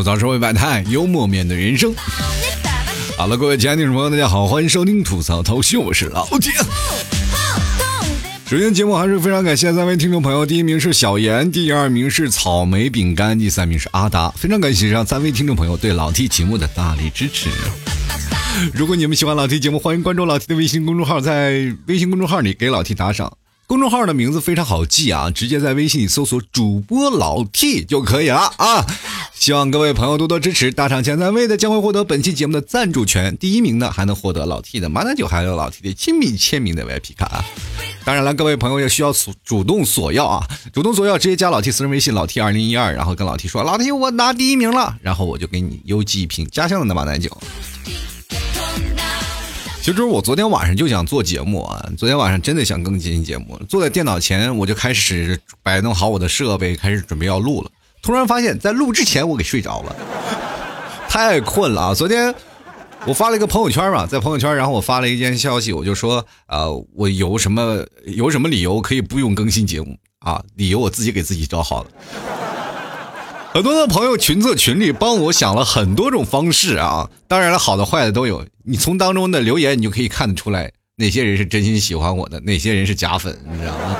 吐槽社会百态，幽默面对人生。好了，各位亲爱的听众朋友，大家好，欢迎收听吐槽涛秀，我是老铁。首先，节目还是非常感谢三位听众朋友，第一名是小严，第二名是草莓饼干，第三名是阿达。非常感谢上三位听众朋友对老 T 节目的大力支持。如果你们喜欢老 T 节目，欢迎关注老 T 的微信公众号，在微信公众号里给老 T 打赏。公众号的名字非常好记啊，直接在微信里搜索主播老 T 就可以了啊！希望各位朋友多多支持，大赏前三位的将会获得本期节目的赞助权，第一名呢还能获得老 T 的马奶酒，还有老 T 的亲笔签名的 VIP 卡啊！当然了，各位朋友也需要主主动索要啊，主动索要直接加老 T 私人微信老 T 二零一二，然后跟老 T 说老 T 我拿第一名了，然后我就给你邮寄一瓶家乡的那马奶酒。其实我昨天晚上就想做节目啊，昨天晚上真的想更新节目，坐在电脑前我就开始摆弄好我的设备，开始准备要录了。突然发现，在录之前我给睡着了，太困了啊！昨天我发了一个朋友圈嘛，在朋友圈，然后我发了一件消息，我就说，呃，我有什么有什么理由可以不用更新节目啊？理由我自己给自己找好了。很多的朋友群策群力帮我想了很多种方式啊，当然了，好的坏的都有。你从当中的留言，你就可以看得出来哪些人是真心喜欢我的，哪些人是假粉，你知道吗？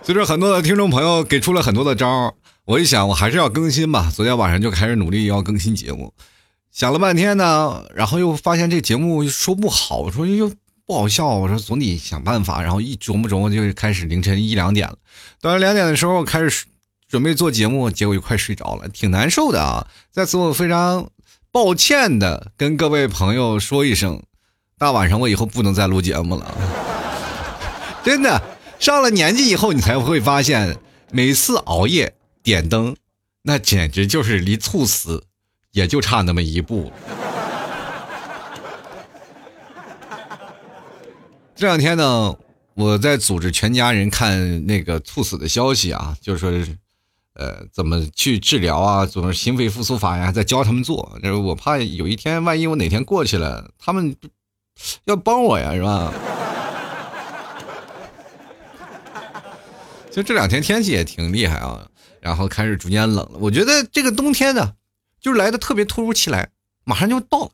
随着很多的听众朋友给出了很多的招我一想，我还是要更新吧。昨天晚上就开始努力要更新节目，想了半天呢，然后又发现这节目说不好，说又。不好笑，我说总得想办法，然后一琢磨琢磨就开始凌晨一两点了。到了两点的时候开始准备做节目，结果就快睡着了，挺难受的啊。在此我非常抱歉的跟各位朋友说一声，大晚上我以后不能再录节目了。真的，上了年纪以后你才会发现，每次熬夜点灯，那简直就是离猝死也就差那么一步。这两天呢，我在组织全家人看那个猝死的消息啊，就是说，呃，怎么去治疗啊，怎么心肺复苏法呀，在教他们做。就是我怕有一天，万一我哪天过去了，他们要帮我呀，是吧？就这两天天气也挺厉害啊，然后开始逐渐冷了。我觉得这个冬天呢，就是来的特别突如其来，马上就到了，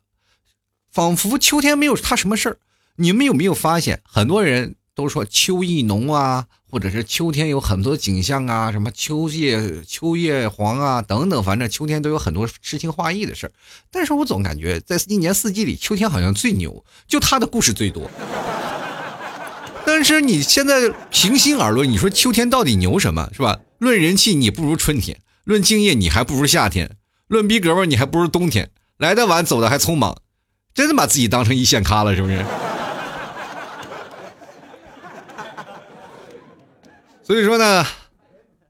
仿佛秋天没有他什么事儿。你们有没有发现，很多人都说秋意浓啊，或者是秋天有很多景象啊，什么秋叶秋叶黄啊等等，反正秋天都有很多诗情画意的事儿。但是我总感觉在一年四季里，秋天好像最牛，就他的故事最多。但是你现在平心而论，你说秋天到底牛什么，是吧？论人气你不如春天，论敬业你还不如夏天，论逼格吧你还不如冬天。来的晚，走的还匆忙，真的把自己当成一线咖了，是不是？所以说呢，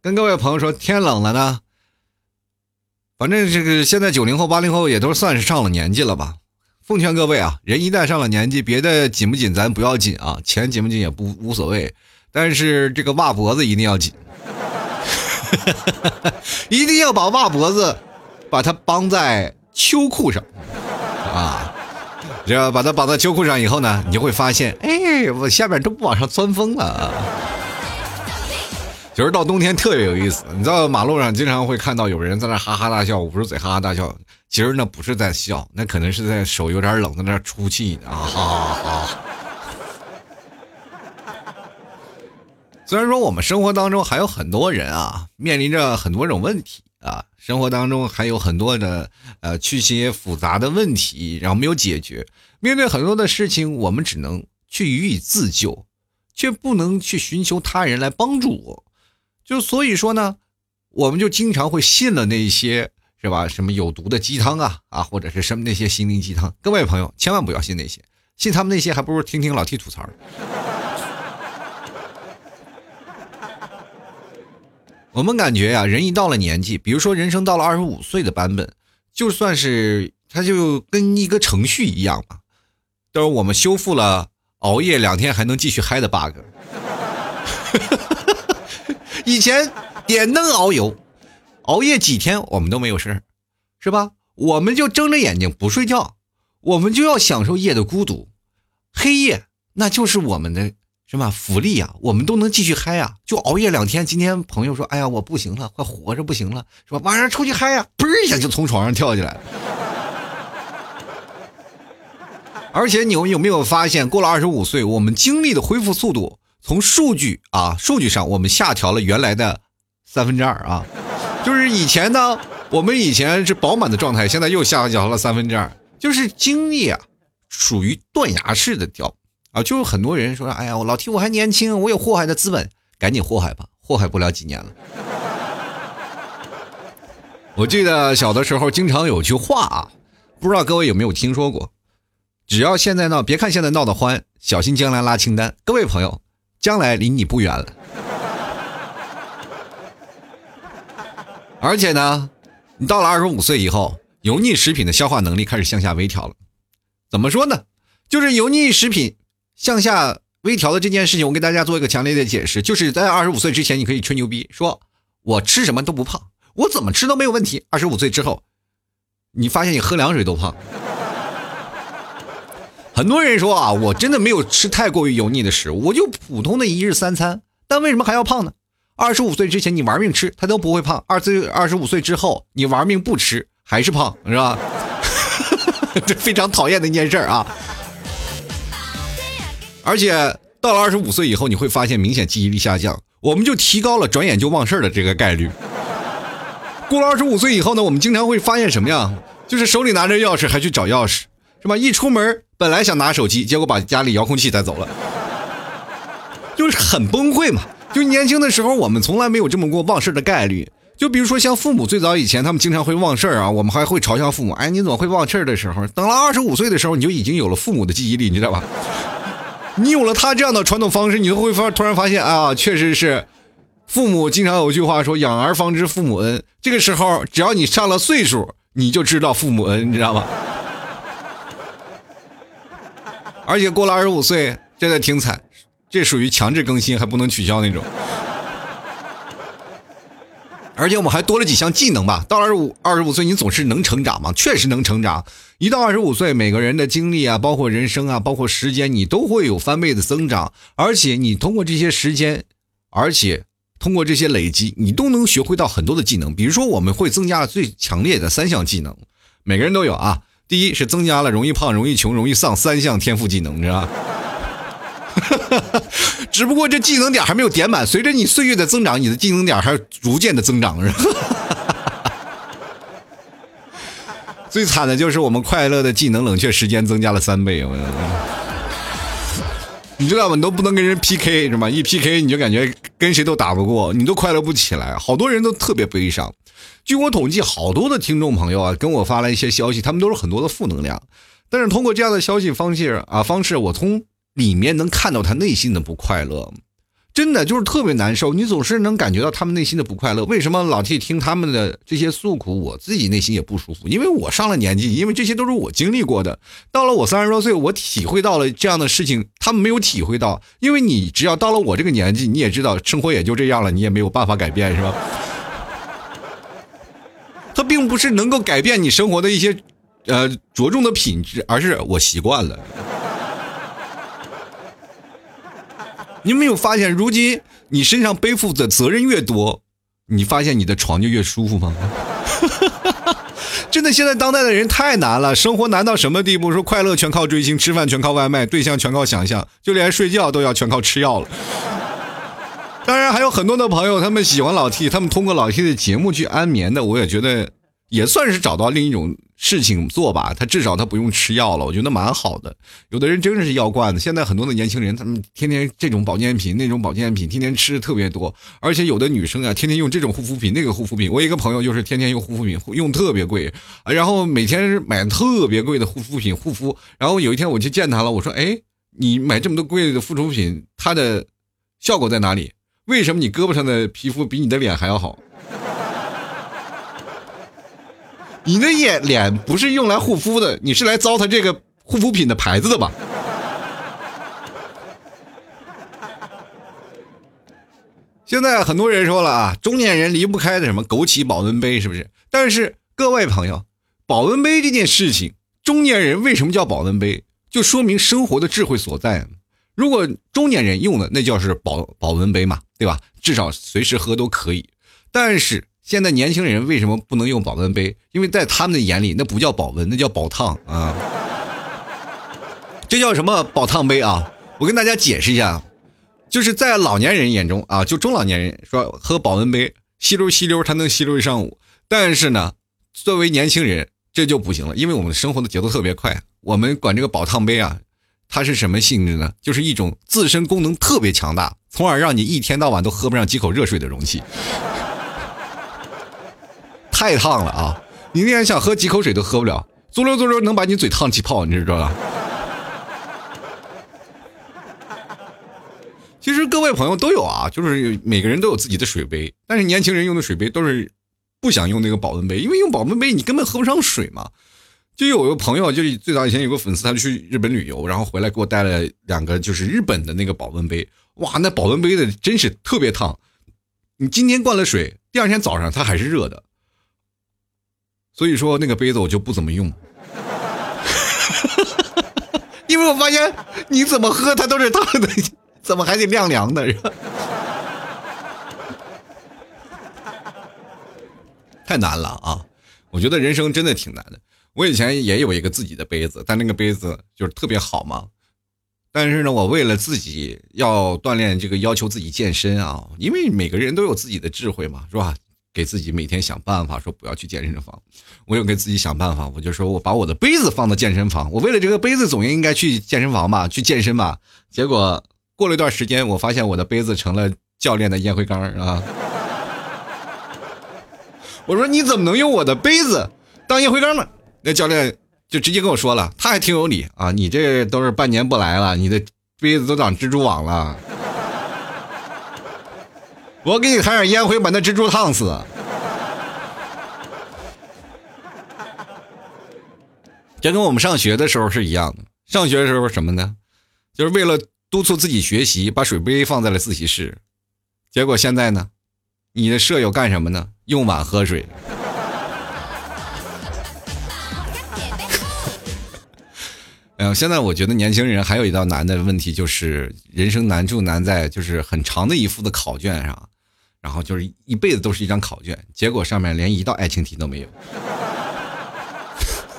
跟各位朋友说，天冷了呢。反正这个现在九零后、八零后也都算是上了年纪了吧。奉劝各位啊，人一旦上了年纪，别的紧不紧咱不要紧啊，钱紧不紧也不无所谓，但是这个袜脖子一定要紧，一定要把袜脖子把它绑在秋裤上啊。只要把它绑在秋裤上以后呢，你就会发现，哎，我下面都不往上钻风了。其实到冬天特别有意思，你知道马路上经常会看到有人在那哈哈大笑，捂着嘴哈哈大笑。其实那不是在笑，那可能是在手有点冷，在那出气啊哈哈。虽然说我们生活当中还有很多人啊，面临着很多种问题啊，生活当中还有很多的呃，去些复杂的问题，然后没有解决。面对很多的事情，我们只能去予以自救，却不能去寻求他人来帮助我。就所以说呢，我们就经常会信了那些是吧？什么有毒的鸡汤啊啊，或者是什么那些心灵鸡汤。各位朋友，千万不要信那些，信他们那些还不如听听老 T 吐槽。我们感觉呀，人一到了年纪，比如说人生到了二十五岁的版本，就算是他就跟一个程序一样嘛，都是我们修复了熬夜两天还能继续嗨的 bug。以前点灯熬油，熬夜几天我们都没有事是吧？我们就睁着眼睛不睡觉，我们就要享受夜的孤独。黑夜那就是我们的什么？福利啊，我们都能继续嗨啊，就熬夜两天。今天朋友说，哎呀，我不行了，快活着不行了，是吧？晚上出去嗨呀，嘣一下就从床上跳起来了。而且你们有没有发现，过了二十五岁，我们精力的恢复速度，从数据啊数据上，我们下调了原来的三分之二啊，就是以前呢，我们以前是饱满的状态，现在又下调了三分之二，就是精力啊，属于断崖式的掉啊，就是很多人说，哎呀，我老提我还年轻，我有祸害的资本，赶紧祸害吧，祸害不了几年了。我记得小的时候经常有句话啊，不知道各位有没有听说过？只要现在闹，别看现在闹得欢，小心将来拉清单。各位朋友，将来离你不远了。而且呢，你到了二十五岁以后，油腻食品的消化能力开始向下微调了。怎么说呢？就是油腻食品向下微调的这件事情，我给大家做一个强烈的解释：就是在二十五岁之前，你可以吹牛逼，说我吃什么都不胖，我怎么吃都没有问题。二十五岁之后，你发现你喝凉水都胖。很多人说啊，我真的没有吃太过于油腻的食物，我就普通的一日三餐，但为什么还要胖呢？二十五岁之前你玩命吃，他都不会胖；二岁二十五岁之后你玩命不吃，还是胖，是吧？这非常讨厌的一件事啊！而且到了二十五岁以后，你会发现明显记忆力下降，我们就提高了转眼就忘事的这个概率。过了二十五岁以后呢，我们经常会发现什么呀？就是手里拿着钥匙还去找钥匙。是吧？一出门本来想拿手机，结果把家里遥控器带走了，就是很崩溃嘛。就年轻的时候，我们从来没有这么过忘事的概率。就比如说像父母最早以前，他们经常会忘事儿啊，我们还会嘲笑父母：“哎，你怎么会忘事儿？”的时候，等了二十五岁的时候，你就已经有了父母的记忆力，你知道吧？你有了他这样的传统方式，你就会发突然发现啊，确实是父母经常有句话说：“养儿方知父母恩。”这个时候，只要你上了岁数，你就知道父母恩，你知道吗？而且过了二十五岁，真的挺惨，这属于强制更新，还不能取消那种。而且我们还多了几项技能吧。到二十五二十五岁，你总是能成长吗？确实能成长。一到二十五岁，每个人的经历啊，包括人生啊，包括时间，你都会有翻倍的增长。而且你通过这些时间，而且通过这些累积，你都能学会到很多的技能。比如说，我们会增加最强烈的三项技能，每个人都有啊。第一是增加了容易胖、容易穷、容易丧三项天赋技能，你知道吧？只不过这技能点还没有点满，随着你岁月的增长，你的技能点还逐渐的增长，是吧？最惨的就是我们快乐的技能冷却时间增加了三倍，你知道吗？你都不能跟人 PK 是吗？一 PK 你就感觉跟谁都打不过，你都快乐不起来，好多人都特别悲伤。据我统计，好多的听众朋友啊，跟我发了一些消息，他们都是很多的负能量。但是通过这样的消息方式啊方式，我从里面能看到他内心的不快乐，真的就是特别难受。你总是能感觉到他们内心的不快乐。为什么老替听他们的这些诉苦，我自己内心也不舒服？因为我上了年纪，因为这些都是我经历过的。到了我三十多岁，我体会到了这样的事情，他们没有体会到。因为你只要到了我这个年纪，你也知道生活也就这样了，你也没有办法改变，是吧？它并不是能够改变你生活的一些，呃，着重的品质，而是我习惯了。你没有发现，如今你身上背负的责任越多，你发现你的床就越舒服吗？真的，现在当代的人太难了，生活难到什么地步？说快乐全靠追星，吃饭全靠外卖，对象全靠想象，就连睡觉都要全靠吃药了。当然还有很多的朋友，他们喜欢老 T，他们通过老 T 的节目去安眠的，我也觉得也算是找到另一种事情做吧。他至少他不用吃药了，我觉得蛮好的。有的人真的是药罐子，现在很多的年轻人，他们天天这种保健品、那种保健品，天天吃的特别多。而且有的女生啊，天天用这种护肤品、那个护肤品。我一个朋友就是天天用护肤品，用特别贵，然后每天买特别贵的护肤品护肤。然后有一天我去见他了，我说：“哎，你买这么多贵的护肤品，它的效果在哪里？”为什么你胳膊上的皮肤比你的脸还要好？你的眼脸不是用来护肤的，你是来糟蹋这个护肤品的牌子的吧？现在很多人说了啊，中年人离不开的什么枸杞保温杯，是不是？但是各位朋友，保温杯这件事情，中年人为什么叫保温杯？就说明生活的智慧所在。如果中年人用的那叫是保保温杯嘛，对吧？至少随时喝都可以。但是现在年轻人为什么不能用保温杯？因为在他们的眼里，那不叫保温，那叫保烫啊。这叫什么保烫杯啊？我跟大家解释一下，就是在老年人眼中啊，就中老年人说喝保温杯吸溜吸溜，它能吸溜一上午。但是呢，作为年轻人这就不行了，因为我们生活的节奏特别快，我们管这个保烫杯啊。它是什么性质呢？就是一种自身功能特别强大，从而让你一天到晚都喝不上几口热水的容器。太烫了啊！你那天想喝几口水都喝不了，足溜足溜能把你嘴烫起泡，你知道吧？其实各位朋友都有啊，就是每个人都有自己的水杯，但是年轻人用的水杯都是不想用那个保温杯，因为用保温杯你根本喝不上水嘛。就有一个朋友，就是最早以前有个粉丝，他去日本旅游，然后回来给我带了两个，就是日本的那个保温杯。哇，那保温杯的真是特别烫，你今天灌了水，第二天早上它还是热的。所以说那个杯子我就不怎么用，因为我发现你怎么喝它都是烫的，怎么还得晾凉的？太难了啊！我觉得人生真的挺难的。我以前也有一个自己的杯子，但那个杯子就是特别好嘛。但是呢，我为了自己要锻炼这个，要求自己健身啊，因为每个人都有自己的智慧嘛，是吧？给自己每天想办法，说不要去健身房。我又给自己想办法，我就说我把我的杯子放到健身房。我为了这个杯子，总应该去健身房吧，去健身吧。结果过了一段时间，我发现我的杯子成了教练的烟灰缸啊。我说你怎么能用我的杯子当烟灰缸呢？那教练就直接跟我说了，他还挺有理啊！你这都是半年不来了，你的杯子都长蜘蛛网了，我给你弹点烟灰，把那蜘蛛烫死。这跟我们上学的时候是一样的，上学的时候什么呢？就是为了督促自己学习，把水杯放在了自习室，结果现在呢，你的舍友干什么呢？用碗喝水。嗯，现在我觉得年轻人还有一道难的问题，就是人生难就难在就是很长的一副的考卷上，然后就是一辈子都是一张考卷，结果上面连一道爱情题都没有。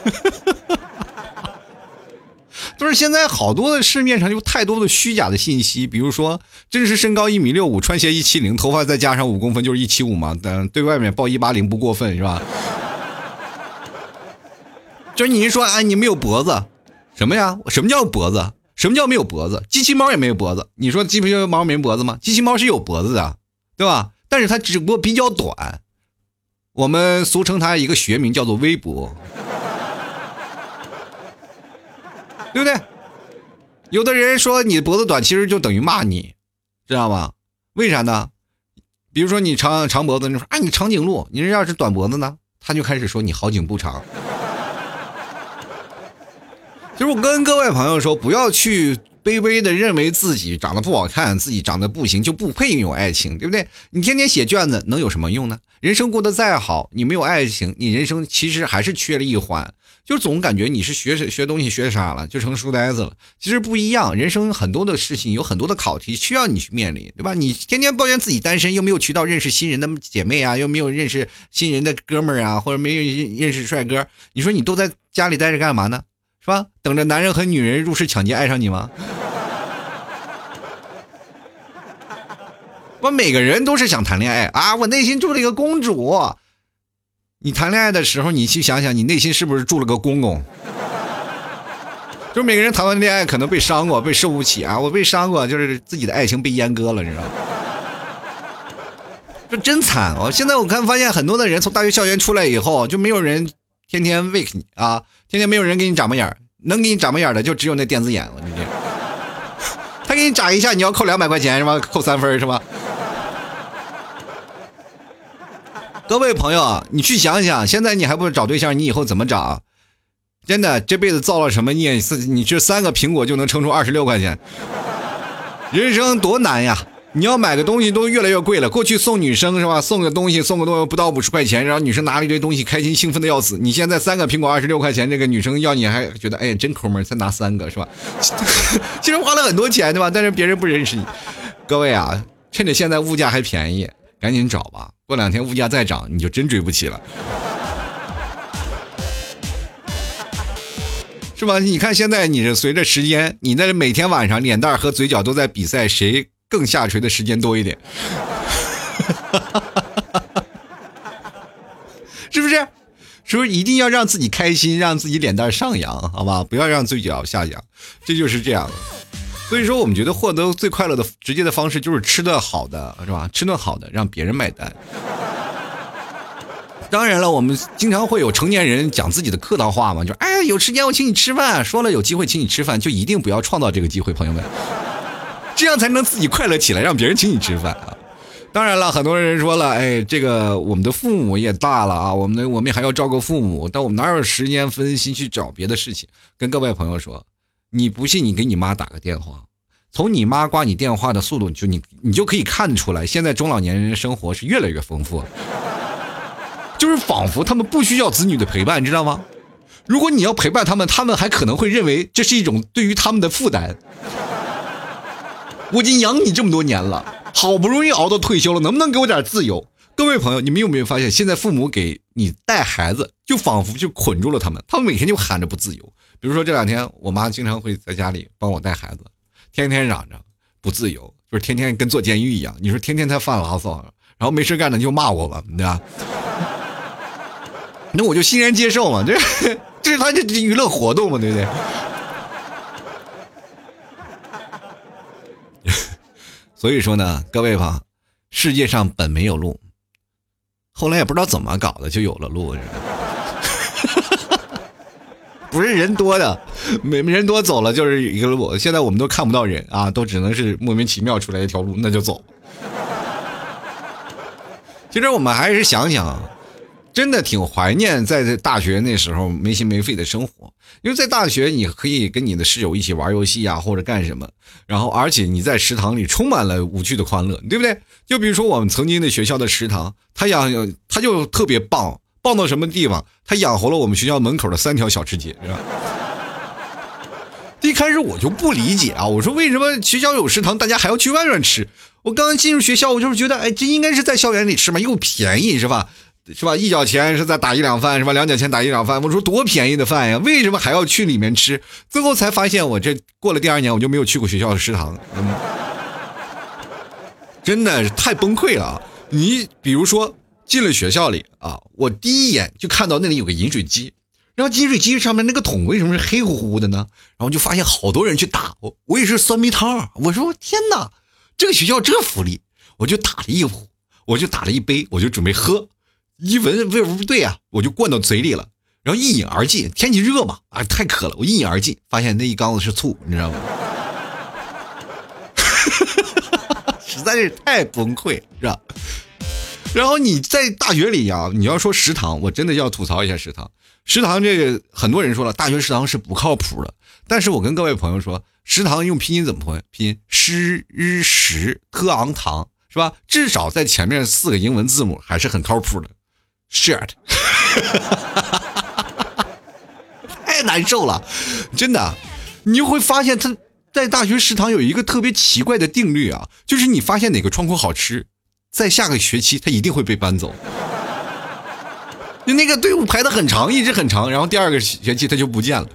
就是现在好多的市面上有太多的虚假的信息，比如说真实身高一米六五，穿鞋一七零，头发再加上五公分就是一七五嘛，但对外面报一八零不过分是吧？就是你一说啊，你没有脖子。什么呀？什么叫脖子？什么叫没有脖子？机器猫也没有脖子。你说机器猫没脖子吗？机器猫是有脖子的，对吧？但是它只不过比较短，我们俗称它一个学名叫做微脖，对不对？有的人说你脖子短，其实就等于骂你，知道吗？为啥呢？比如说你长长脖子，你说啊你长颈鹿，你这要是短脖子呢，他就开始说你好景不长。就是我跟各位朋友说，不要去卑微的认为自己长得不好看，自己长得不行就不配拥有爱情，对不对？你天天写卷子能有什么用呢？人生过得再好，你没有爱情，你人生其实还是缺了一环，就总感觉你是学 学东西学傻了，就成书呆子了。其实不一样，人生很多的事情有很多的考题需要你去面临，对吧？你天天抱怨自己单身，又没有渠道认识新人的姐妹啊，又没有认识新人的哥们儿啊，或者没有认识帅哥，你说你都在家里待着干嘛呢？是吧？等着男人和女人入室抢劫爱上你吗？我每个人都是想谈恋爱啊！我内心住了一个公主。你谈恋爱的时候，你去想想，你内心是不是住了个公公？就每个人谈完恋爱，可能被伤过，被受不起啊！我被伤过，就是自己的爱情被阉割了，你知道吗？这真惨！我现在我看发现很多的人从大学校园出来以后，就没有人。天天 wake 你啊！天天没有人给你眨巴眼儿能给你眨巴眼儿的就只有那电子眼了。你这，他给你眨一下，你要扣两百块钱是吧？扣三分是吧？各位朋友，你去想想，现在你还不找对象，你以后怎么找？真的，这辈子造了什么孽？你这三个苹果就能撑出二十六块钱，人生多难呀！你要买个东西都越来越贵了。过去送女生是吧？送个东西送个东西不到五十块钱，然后女生拿了一堆东西，开心兴奋的要死。你现在三个苹果二十六块钱，这个女生要你还觉得哎真抠门，才拿三个是吧？其实花了很多钱对吧？但是别人不认识你。各位啊，趁着现在物价还便宜，赶紧找吧。过两天物价再涨，你就真追不起了，是吧？你看现在你是随着时间，你那每天晚上脸蛋和嘴角都在比赛谁。更下垂的时间多一点，是不是？是不是一定要让自己开心，让自己脸蛋上扬，好吧？不要让嘴角下扬，这就是这样的。所以说，我们觉得获得最快乐的直接的方式就是吃顿好的，是吧？吃顿好的，让别人买单。当然了，我们经常会有成年人讲自己的客套话嘛，就哎，有时间我请你吃饭，说了有机会请你吃饭，就一定不要创造这个机会，朋友们。这样才能自己快乐起来，让别人请你吃饭啊！当然了，很多人说了，哎，这个我们的父母也大了啊，我们我们还要照顾父母，但我们哪有时间分心去找别的事情？跟各位朋友说，你不信，你给你妈打个电话，从你妈挂你电话的速度，就你你就可以看出来，现在中老年人的生活是越来越丰富，就是仿佛他们不需要子女的陪伴，你知道吗？如果你要陪伴他们，他们还可能会认为这是一种对于他们的负担。我已经养你这么多年了，好不容易熬到退休了，能不能给我点自由？各位朋友，你们有没有发现，现在父母给你带孩子，就仿佛就捆住了他们，他们每天就喊着不自由。比如说这两天，我妈经常会在家里帮我带孩子，天天嚷着不自由，就是天天跟坐监狱一样。你说天天他犯牢骚，然后没事干呢就骂我吧，对吧？那我就欣然接受嘛，这 这是他这娱乐活动嘛，对不对？所以说呢，各位吧，世界上本没有路，后来也不知道怎么搞的就有了路，不是人多的，没人多走了就是一个路。现在我们都看不到人啊，都只能是莫名其妙出来一条路，那就走。其实我们还是想想。真的挺怀念在大学那时候没心没肺的生活，因为在大学你可以跟你的室友一起玩游戏啊，或者干什么，然后而且你在食堂里充满了无趣的欢乐，对不对？就比如说我们曾经的学校的食堂，它养它就特别棒，棒到什么地方？它养活了我们学校门口的三条小吃街，是吧？一开始我就不理解啊，我说为什么学校有食堂，大家还要去外面吃？我刚刚进入学校，我就是觉得，哎，这应该是在校园里吃嘛，又便宜，是吧？是吧？一角钱是在打一两饭，是吧？两角钱打一两饭，我说多便宜的饭呀，为什么还要去里面吃？最后才发现，我这过了第二年，我就没有去过学校的食堂，真的太崩溃了。你比如说进了学校里啊，我第一眼就看到那里有个饮水机，然后饮水机上面那个桶为什么是黑乎乎的呢？然后就发现好多人去打我，我也是酸梅汤。我说天哪，这个学校这福利，我就打了一壶，我就打了一杯，我就准备喝。一闻味不对啊，我就灌到嘴里了，然后一饮而尽。天气热嘛，啊，太渴了，我一饮而尽，发现那一缸子是醋，你知道吗？实在是太崩溃，是吧？然后你在大学里呀，你要说食堂，我真的要吐槽一下食堂。食堂这个很多人说了，大学食堂是不靠谱的。但是我跟各位朋友说，食堂用拼音怎么拼？拼诗日食特昂堂，是吧？至少在前面四个英文字母还是很靠谱的。Shirt，太 难受了，真的，你就会发现他在大学食堂有一个特别奇怪的定律啊，就是你发现哪个窗口好吃，在下个学期他一定会被搬走，就那个队伍排的很长，一直很长，然后第二个学期他就不见了。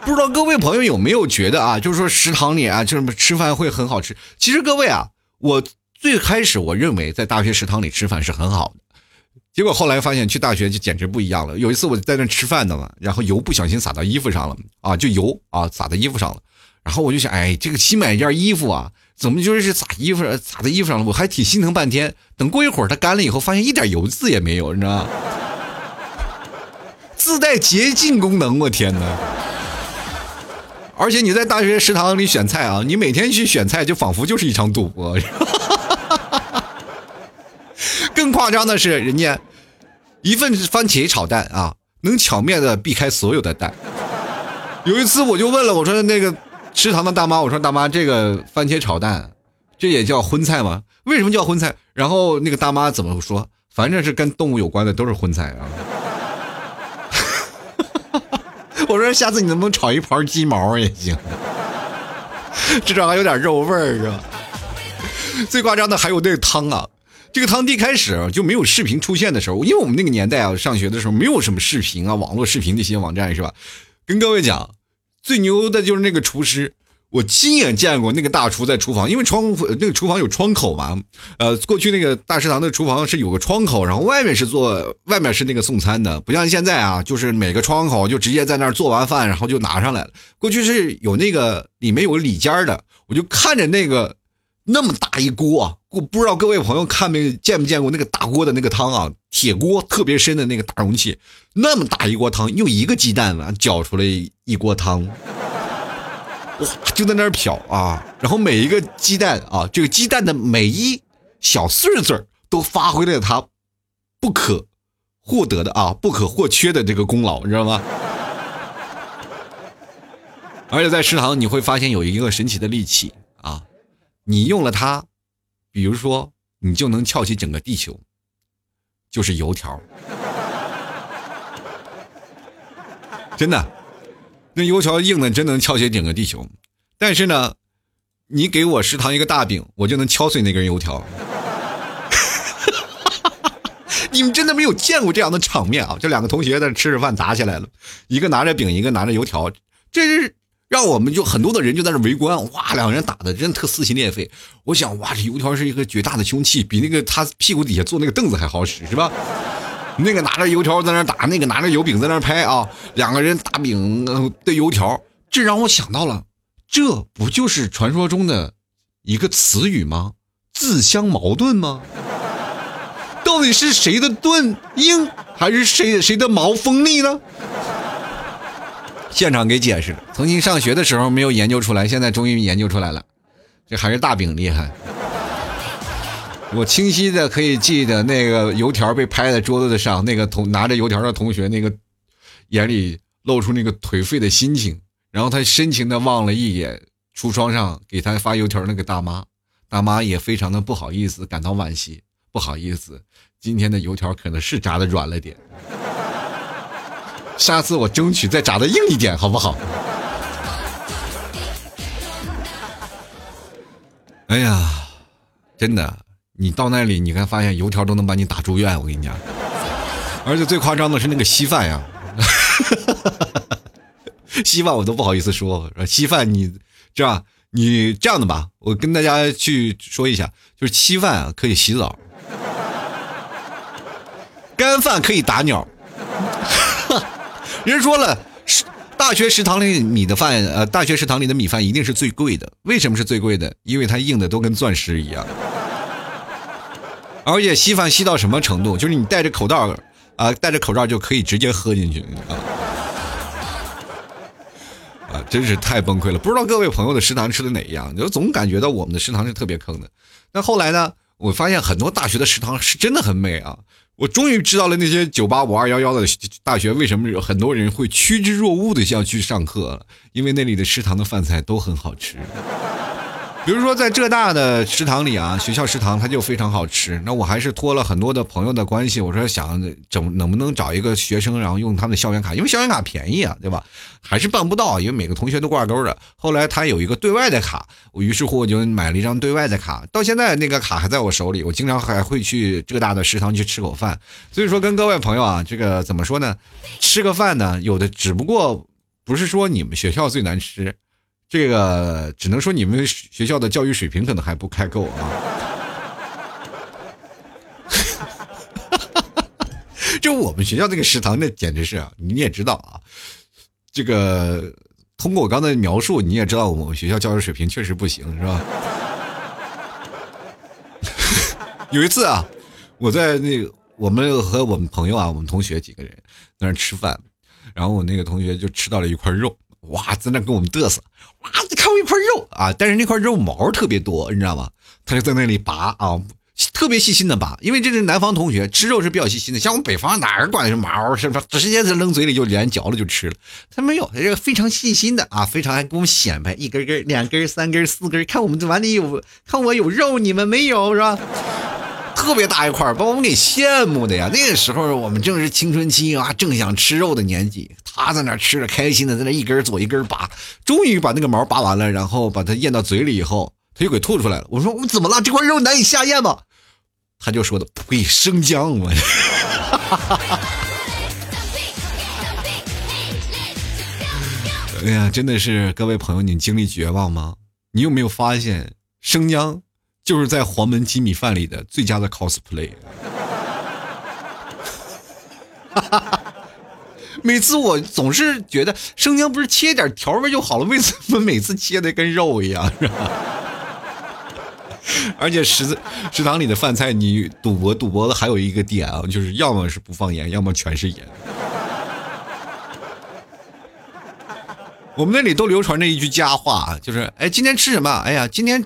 不知道各位朋友有没有觉得啊，就是说食堂里啊，就是吃饭会很好吃。其实各位啊，我。最开始我认为在大学食堂里吃饭是很好的，结果后来发现去大学就简直不一样了。有一次我在那吃饭呢嘛，然后油不小心洒到衣服上了啊，就油啊洒在衣服上了。然后我就想，哎，这个新买一件衣服啊，怎么就是洒衣服洒在衣服上了？我还挺心疼半天。等过一会儿它干了以后，发现一点油渍也没有，你知道吗？自带洁净功能，我天哪！而且你在大学食堂里选菜啊，你每天去选菜就仿佛就是一场赌博。更夸张的是，人家一份番茄炒蛋啊，能巧妙的避开所有的蛋。有一次我就问了，我说那个食堂的大妈，我说大妈，这个番茄炒蛋，这也叫荤菜吗？为什么叫荤菜？然后那个大妈怎么说？反正是跟动物有关的都是荤菜啊。我说下次你能不能炒一盘鸡毛也行，至少还有点肉味儿是吧？最夸张的还有那个汤啊，这个汤一开始就没有视频出现的时候，因为我们那个年代啊，上学的时候没有什么视频啊，网络视频那些网站是吧？跟各位讲，最牛的就是那个厨师。我亲眼见过那个大厨在厨房，因为窗户那个厨房有窗口嘛，呃，过去那个大食堂的厨房是有个窗口，然后外面是做外面是那个送餐的，不像现在啊，就是每个窗口就直接在那儿做完饭，然后就拿上来了。过去是有那个里面有里间的，我就看着那个那么大一锅，我不知道各位朋友看没见没见过那个大锅的那个汤啊，铁锅特别深的那个大容器，那么大一锅汤，用一个鸡蛋啊搅出来一锅汤。哇，就在那儿漂啊，然后每一个鸡蛋啊，这个鸡蛋的每一小穗穗都发挥了它不可获得的啊，不可或缺的这个功劳，你知道吗？而且在食堂你会发现有一个神奇的利器啊，你用了它，比如说你就能翘起整个地球，就是油条，真的。那油条硬的真能翘起整个地球，但是呢，你给我食堂一个大饼，我就能敲碎那根油条。你们真的没有见过这样的场面啊！这两个同学在吃着饭打起来了，一个拿着饼，一个拿着油条，这是让我们就很多的人就在那围观。哇，两个人打的真的特撕心裂肺。我想，哇，这油条是一个绝大的凶器，比那个他屁股底下坐那个凳子还好使，是吧？那个拿着油条在那打，那个拿着油饼在那拍啊，两个人打饼的油条，这让我想到了，这不就是传说中的一个词语吗？自相矛盾吗？到底是谁的盾硬，还是谁谁的矛锋利呢？现场给解释，曾经上学的时候没有研究出来，现在终于研究出来了，这还是大饼厉害。我清晰的可以记得那个油条被拍在桌子的上，那个同拿着油条的同学，那个眼里露出那个颓废的心情，然后他深情的望了一眼橱窗上给他发油条那个大妈，大妈也非常的不好意思，感到惋惜，不好意思，今天的油条可能是炸的软了点，下次我争取再炸的硬一点，好不好？哎呀，真的。你到那里，你看发现油条都能把你打住院，我跟你讲。而且最夸张的是那个稀饭呀，稀饭我都不好意思说。稀饭你这样，你这样的吧，我跟大家去说一下，就是稀饭可以洗澡，干饭可以打鸟。人说了，大学食堂里米的饭，呃，大学食堂里的米饭一定是最贵的。为什么是最贵的？因为它硬的都跟钻石一样。而且稀饭稀到什么程度？就是你戴着口罩，啊，戴着口罩就可以直接喝进去啊！啊，真是太崩溃了。不知道各位朋友的食堂吃的哪一样？就总感觉到我们的食堂是特别坑的。那后来呢？我发现很多大学的食堂是真的很美啊！我终于知道了那些九八五二幺幺的大学为什么有很多人会趋之若鹜的要去上课，因为那里的食堂的饭菜都很好吃。比如说，在浙大的食堂里啊，学校食堂它就非常好吃。那我还是托了很多的朋友的关系，我说想整能不能找一个学生，然后用他们的校园卡，因为校园卡便宜啊，对吧？还是办不到，因为每个同学都挂钩的。后来他有一个对外的卡，我于是乎我就买了一张对外的卡，到现在那个卡还在我手里，我经常还会去浙大的食堂去吃口饭。所以说，跟各位朋友啊，这个怎么说呢？吃个饭呢，有的只不过不是说你们学校最难吃。这个只能说你们学校的教育水平可能还不太够啊！就我们学校这个食堂，那简直是你也知道啊。这个通过我刚才描述，你也知道我们学校教育水平确实不行，是吧？有一次啊，我在那个我们和我们朋友啊，我们同学几个人在那吃饭，然后我那个同学就吃到了一块肉。哇，在那跟我们嘚瑟，哇，你看我一块肉啊！但是那块肉毛特别多，你知道吗？他就在那里拔啊，特别细心的拔，因为这是南方同学吃肉是比较细心的，像我们北方哪儿管是毛是吧？直接就扔嘴里就连嚼了就吃了。他没有，他这个非常细心的啊，非常爱给我们显摆，一根根、两根、三根、四根，看我们这碗里有，看我有肉，你们没有是吧？特别大一块把我们给羡慕的呀。那个时候我们正是青春期啊，正想吃肉的年纪，他在那吃着开心的，在那一根左一根拔，终于把那个毛拔完了，然后把它咽到嘴里以后。他又给吐出来了。我说我怎么了？这块肉难以下咽吗？他就说的呸，生姜我。哎呀，真的是各位朋友，你经历绝望吗？你有没有发现，生姜就是在黄焖鸡米饭里的最佳的 cosplay？每次我总是觉得生姜不是切点调味就好了，为什么每次切的跟肉一样？是吧？而且食食堂里的饭菜，你赌博赌博的还有一个点啊，就是要么是不放盐，要么全是盐。我们那里都流传着一句佳话，就是哎，今天吃什么？哎呀，今天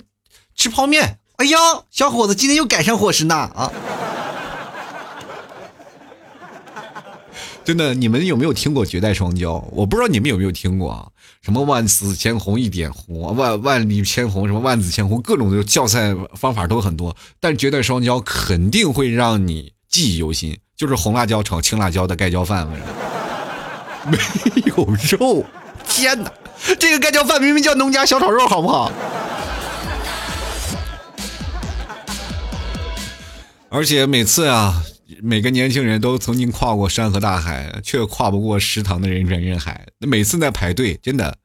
吃泡面。哎呀，小伙子，今天又改善伙食呢啊！真的，你们有没有听过绝代双骄？我不知道你们有没有听过啊？什么万紫千红一点红，万万里千红，什么万紫千红，各种的叫菜方法都很多。但绝代双骄肯定会让你记忆犹新，就是红辣椒炒青辣椒的盖浇饭，没有肉。天哪，这个盖浇饭明明叫农家小炒肉，好不好？而且每次啊。每个年轻人都曾经跨过山和大海，却跨不过食堂的人山人海。那每次在排队，真的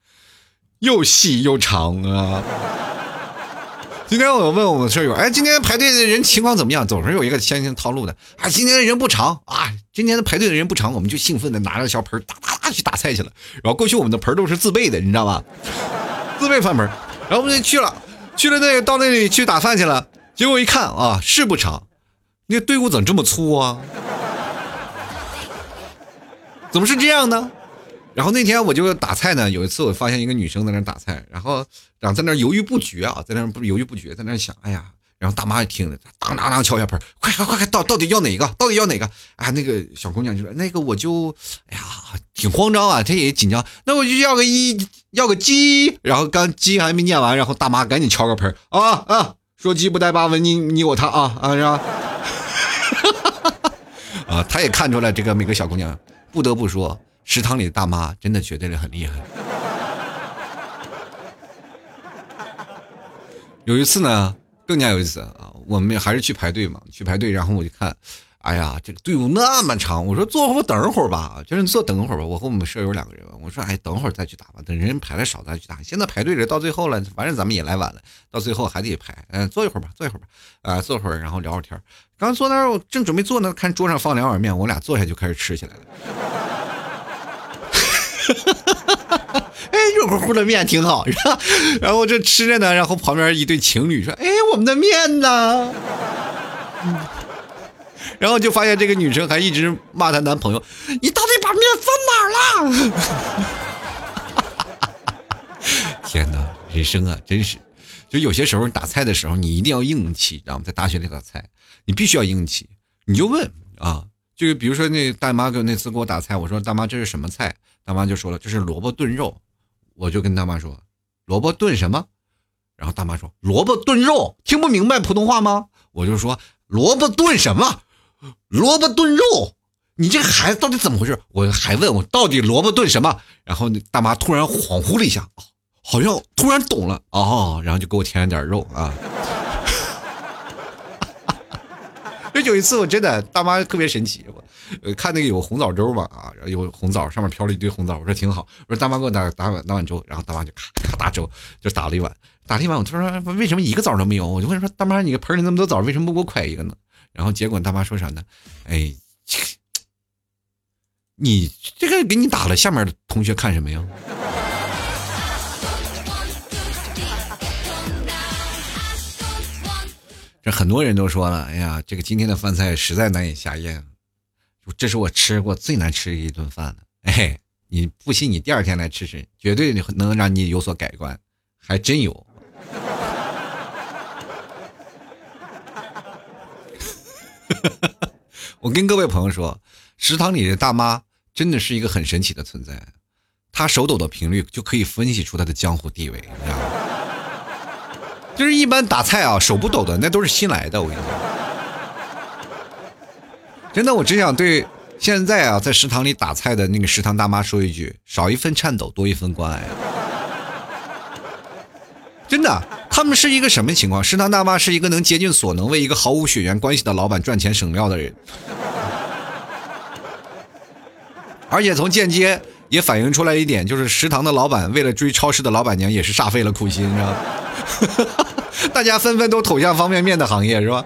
又细又长啊！今天我问我们舍友，哎，今天排队的人情况怎么样？总是有一个先行套路的啊，今天人不长啊，今天的排队的人不长，我们就兴奋的拿着小盆哒哒哒去打菜去了。然后过去我们的盆都是自备的，你知道吧？自备饭盆。然后我们就去了，去了那个到那里去打饭去了。结果一看啊，是不长。那队伍怎么这么粗啊？怎么是这样呢？然后那天我就打菜呢，有一次我发现一个女生在那打菜，然后然后在那犹豫不决啊，在那不犹豫不决，在那想，哎呀，然后大妈一听着，当当当敲下盆，快快快，到到底要哪个？到底要哪个？啊，那个小姑娘就说，那个我就，哎呀，挺慌张啊，她也紧张，那我就要个一要个鸡，然后刚鸡还没念完，然后大妈赶紧敲个盆，啊啊，说鸡不带八文，你你我他啊啊是吧？啊，他也看出来这个每个小姑娘，不得不说，食堂里的大妈真的绝对是很厉害。有一次呢，更加有意思啊，我们还是去排队嘛，去排队，然后我就看。哎呀，这个队伍那么长，我说坐会等会儿吧，就是你坐等会儿吧。我和我们舍友两个人，我说哎，等会儿再去打吧，等人排的少再去打。现在排队人到最后了，反正咱们也来晚了，到最后还得排。嗯，坐一会儿吧，坐一会儿吧，啊，坐会儿，然后聊会儿天。刚坐那儿，我正准备坐呢，看桌上放两碗面，我俩坐下就开始吃起来了。哈哈哈哈哈哈哎，热乎乎的面挺好，是吧？然后这吃着呢，然后旁边一对情侣说：“哎，我们的面呢？”然后就发现这个女生还一直骂她男朋友：“你到底把面放哪儿了？” 天哪，人生啊，真是，就有些时候打菜的时候，你一定要硬气，知道吗？在大学里打菜，你必须要硬气。你就问啊，就比如说那大妈给那次给我打菜，我说大妈这是什么菜？大妈就说了这是萝卜炖肉，我就跟大妈说萝卜炖什么？然后大妈说萝卜炖肉，听不明白普通话吗？我就说萝卜炖什么？萝卜炖肉，你这个孩子到底怎么回事？我还问我到底萝卜炖什么？然后大妈突然恍惚了一下，好像突然懂了哦，然后就给我添了点肉啊。这有一次我真的大妈特别神奇，我看那个有红枣粥嘛啊，有红枣上面飘了一堆红枣，我说挺好，我说大妈给我打打碗打碗粥，然后大妈就咔咔打粥，就打了一碗，打了一碗，我突然说为什么一个枣都没有？我就问说大妈，你个盆里那么多枣，为什么不给我㧟一个呢？然后结果大妈说啥呢？哎，你这个给你打了，下面的同学看什么呀？这很多人都说了，哎呀，这个今天的饭菜实在难以下咽，这是我吃过最难吃的一顿饭了。哎，你不信，你第二天来吃吃，绝对能让你有所改观，还真有。我跟各位朋友说，食堂里的大妈真的是一个很神奇的存在，她手抖的频率就可以分析出她的江湖地位，你知道吗？就是一般打菜啊，手不抖的那都是新来的，我跟你说。真的，我只想对现在啊在食堂里打菜的那个食堂大妈说一句：少一份颤抖，多一份关爱。真的，他们是一个什么情况？食堂大妈是一个能竭尽所能为一个毫无血缘关系的老板赚钱省料的人，而且从间接也反映出来一点，就是食堂的老板为了追超市的老板娘也是煞费了苦心，知道吗？大家纷纷都投向方便面的行业，是吧？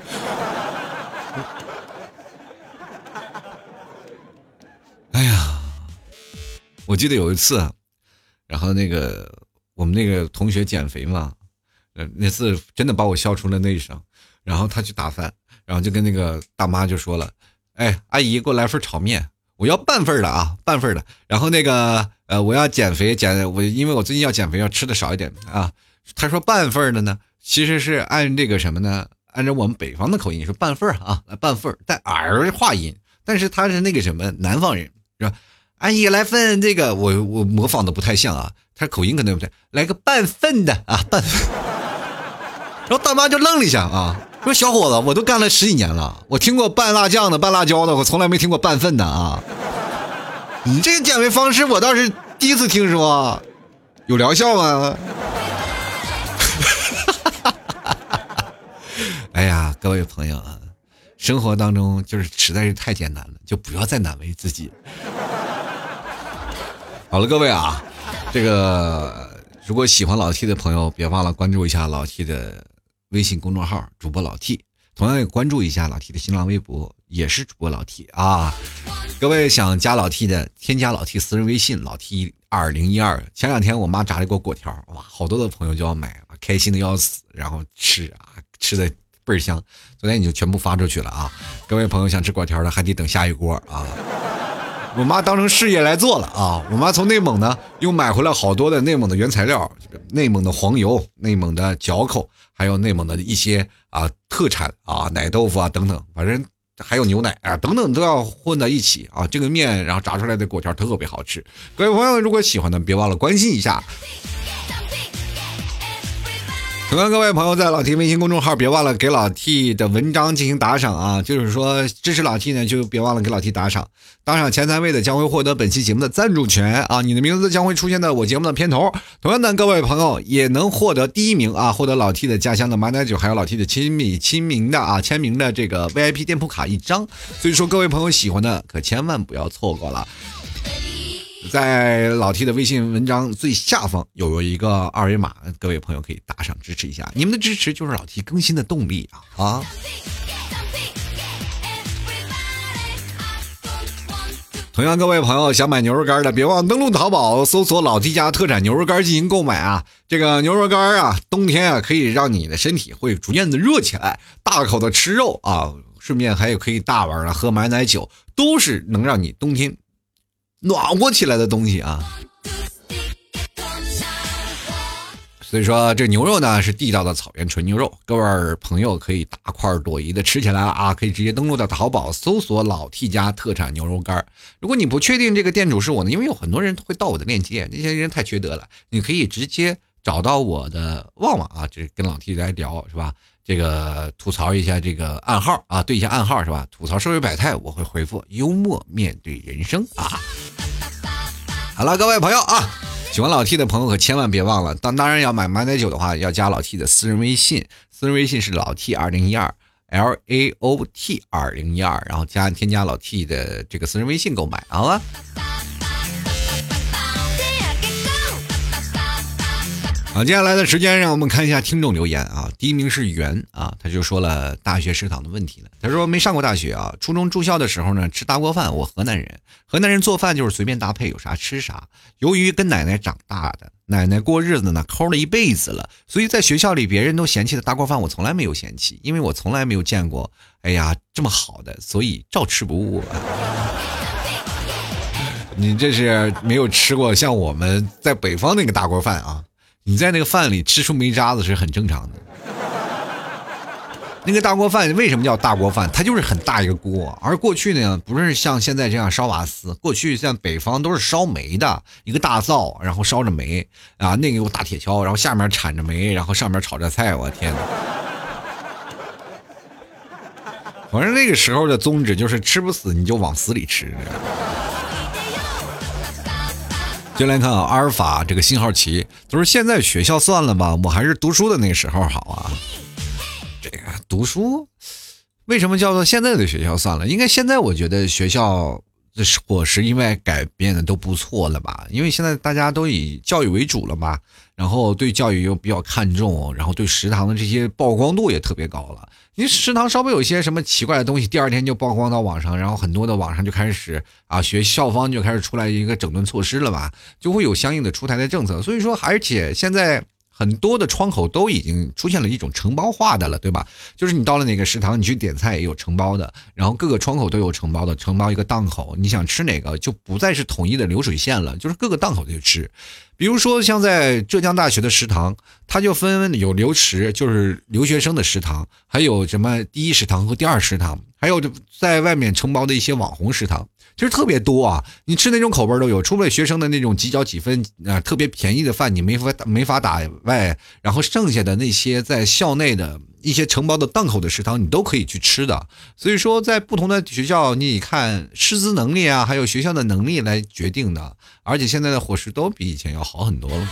哎呀，我记得有一次，然后那个我们那个同学减肥嘛，呃，那次真的把我笑出了内伤。然后他去打饭，然后就跟那个大妈就说了：“哎，阿姨，给我来份炒面，我要半份的啊，半份的。然后那个呃，我要减肥，减我因为我最近要减肥，要吃的少一点啊。”他说半份的呢，其实是按这个什么呢？按照我们北方的口音说半份啊，半份带儿化音，但是他是那个什么南方人。是吧？阿姨来份这个，我我模仿的不太像啊，他口音可能不对，来个半份的啊，半份。然后大妈就愣了一下啊，说：“小伙子，我都干了十几年了，我听过拌辣酱的、拌辣椒的，我从来没听过拌粪的啊。你这个减肥方式我倒是第一次听说，有疗效吗？”哈哈哈哈哈哈哎呀，各位朋友啊。生活当中就是实在是太艰难了，就不要再难为自己。好了，各位啊，这个如果喜欢老 T 的朋友，别忘了关注一下老 T 的微信公众号“主播老 T”，同样也关注一下老 T 的新浪微博，也是主播老 T 啊。各位想加老 T 的，添加老 T 私人微信老 T 二零一二。前两天我妈炸了一个果条，哇，好多的朋友就要买，开心的要死，然后吃啊，吃的。倍儿香，昨天你就全部发出去了啊！各位朋友想吃果条的，还得等下一锅啊！我妈当成事业来做了啊！我妈从内蒙呢又买回来好多的内蒙的原材料，内蒙的黄油、内蒙的嚼口，还有内蒙的一些啊特产啊奶豆腐啊等等，反正还有牛奶啊等等都要混在一起啊！这个面然后炸出来的果条特别好吃。各位朋友如果喜欢的，别忘了关心一下。同样，各位朋友在老 T 微信公众号，别忘了给老 T 的文章进行打赏啊！就是说支持老 T 呢，就别忘了给老 T 打赏。打赏前三位的将会获得本期节目的赞助权啊！你的名字将会出现在我节目的片头。同样的，各位朋友也能获得第一名啊，获得老 T 的家乡的马奶酒，还有老 T 的亲笔亲名的啊签名的这个 VIP 店铺卡一张。所以说，各位朋友喜欢的可千万不要错过了。在老 T 的微信文章最下方有一个二维码，各位朋友可以打赏支持一下，你们的支持就是老 T 更新的动力啊啊！同样，各位朋友想买牛肉干的，别忘登录淘宝搜索“老 T 家特产牛肉干”进行购买啊！这个牛肉干啊，冬天啊可以让你的身体会逐渐的热起来，大口的吃肉啊，顺便还有可以大碗的喝买奶酒，都是能让你冬天。暖和起来的东西啊，所以说这牛肉呢是地道的草原纯牛肉，各位朋友可以大快朵颐的吃起来了啊，可以直接登录到淘宝搜索“老 T 家特产牛肉干”。如果你不确定这个店主是我呢，因为有很多人会盗我的链接，那些人太缺德了，你可以直接找到我的旺旺啊，这跟老 T 来聊是吧？这个吐槽一下这个暗号啊，对一下暗号是吧？吐槽社会百态，我会回复幽默面对人生啊。好了，各位朋友啊，喜欢老 T 的朋友可千万别忘了，当当然要买买奶酒的话，要加老 T 的私人微信，私人微信是老 T 二零一二 L A O T 二零一二，然后加添加老 T 的这个私人微信购买，好了。好，接下来的时间让我们看一下听众留言啊。第一名是袁啊，他就说了大学食堂的问题了。他说没上过大学啊，初中住校的时候呢，吃大锅饭。我河南人，河南人做饭就是随便搭配，有啥吃啥。由于跟奶奶长大的，奶奶过日子呢抠了一辈子了，所以在学校里别人都嫌弃的大锅饭，我从来没有嫌弃，因为我从来没有见过，哎呀这么好的，所以照吃不误。啊 你这是没有吃过像我们在北方那个大锅饭啊。你在那个饭里吃出煤渣子是很正常的。那个大锅饭为什么叫大锅饭？它就是很大一个锅，而过去呢，不是像现在这样烧瓦斯，过去像北方都是烧煤的，一个大灶，然后烧着煤啊，那个有大铁锹，然后下面铲着煤，然后上面炒着菜，我天哪！反正那个时候的宗旨就是吃不死你就往死里吃。就来看，阿尔法这个信号旗，就是现在学校算了吧，我还是读书的那个时候好啊。这个读书，为什么叫做现在的学校算了？应该现在我觉得学校的伙食因为改变的都不错了吧？因为现在大家都以教育为主了嘛，然后对教育又比较看重，然后对食堂的这些曝光度也特别高了。你食堂稍微有些什么奇怪的东西，第二天就曝光到网上，然后很多的网上就开始啊，学校方就开始出来一个整顿措施了吧，就会有相应的出台的政策。所以说，而且现在。很多的窗口都已经出现了一种承包化的了，对吧？就是你到了哪个食堂，你去点菜也有承包的，然后各个窗口都有承包的，承包一个档口，你想吃哪个就不再是统一的流水线了，就是各个档口去吃。比如说像在浙江大学的食堂，它就分有流食，就是留学生的食堂，还有什么第一食堂和第二食堂，还有在外面承包的一些网红食堂。其实特别多啊，你吃哪种口味都有。除了学生的那种几角几分啊，特别便宜的饭，你没法没法打外，然后剩下的那些在校内的一些承包的档口的食堂，你都可以去吃的。所以说，在不同的学校，你看师资能力啊，还有学校的能力来决定的。而且现在的伙食都比以前要好很多了。